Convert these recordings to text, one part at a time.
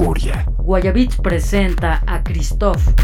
Euforia. Guayabits presenta a Christoph.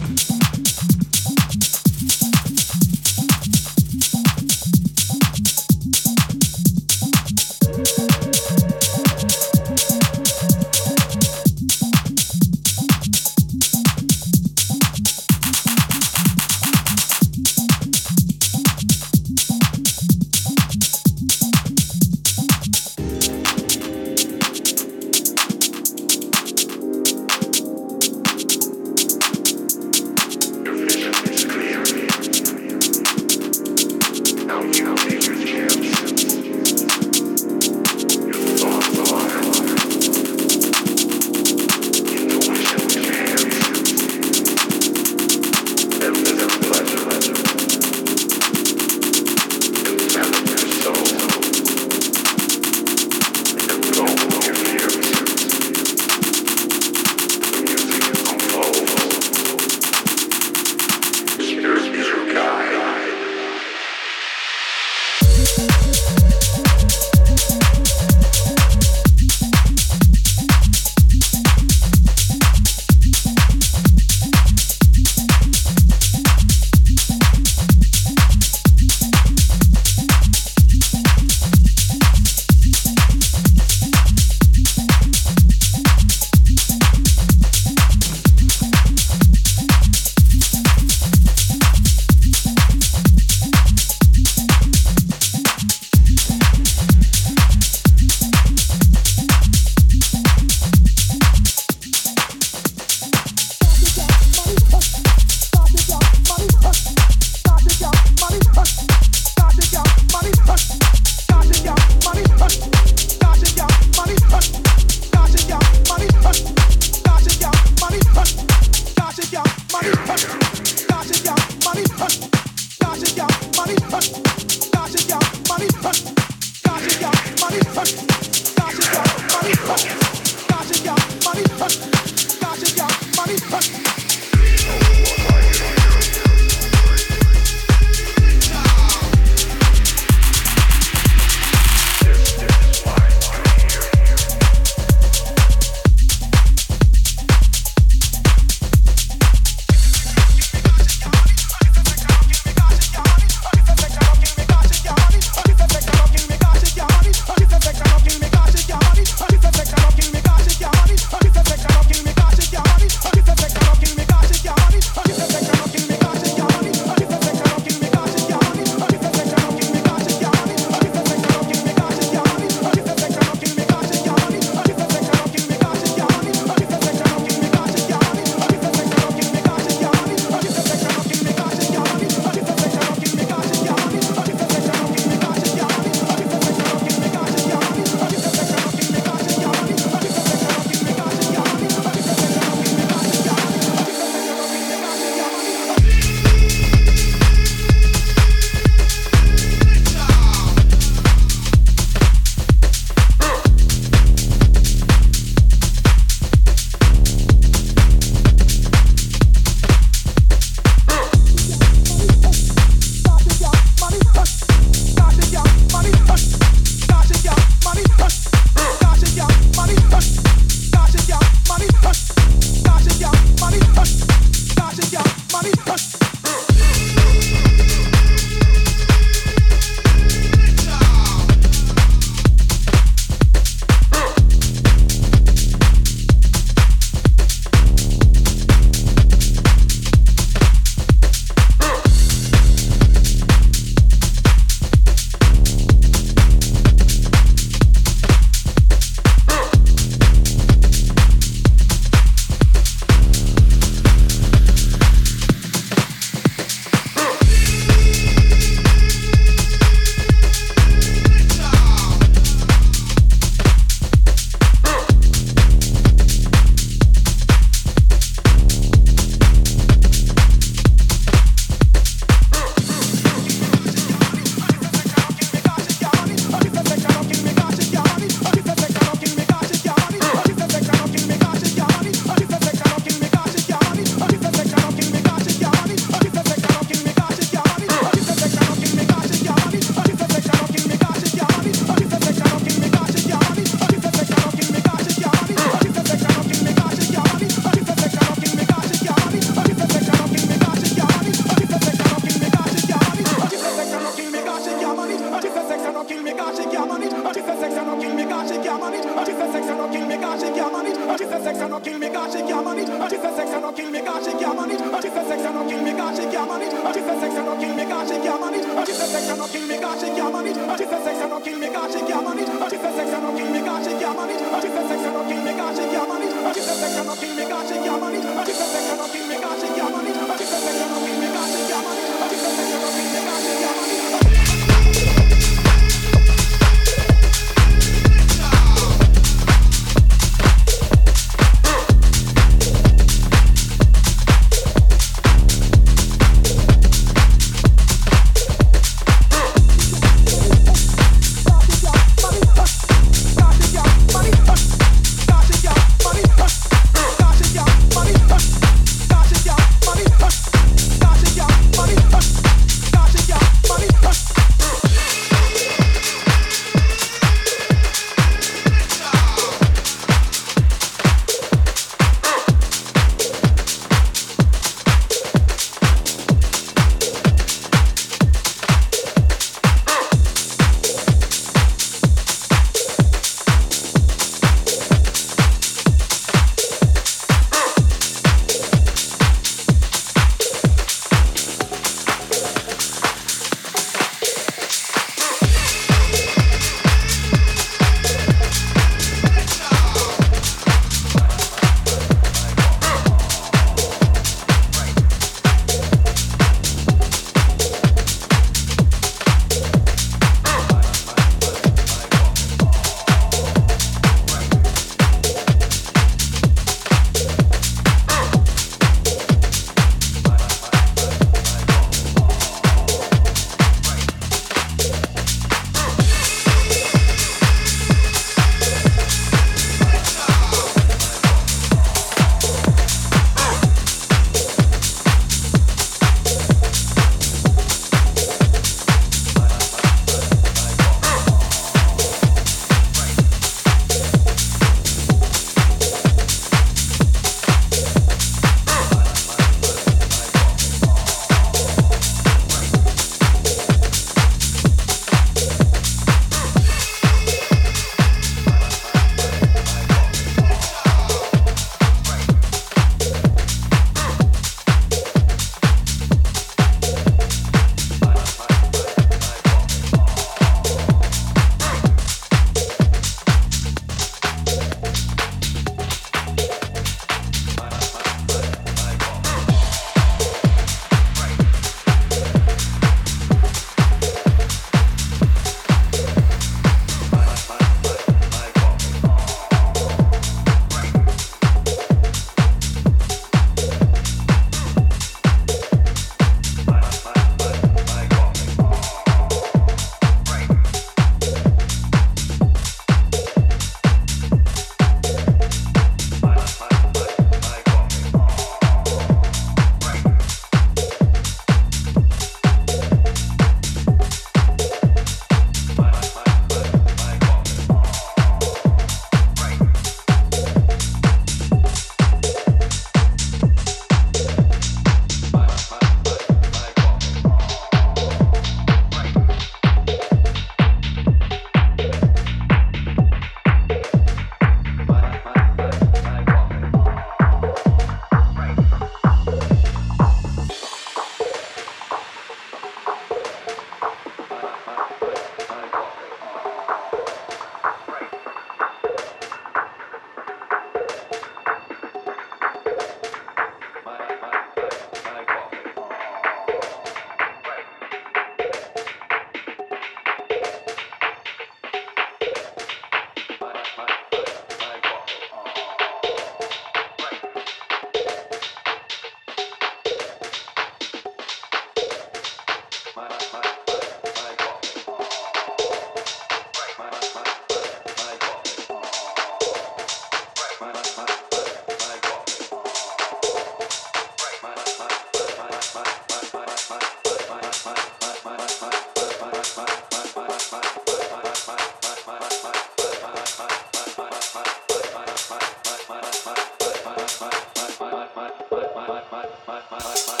my, my, my, my, my.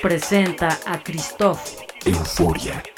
Presenta a Christoph. Euforia.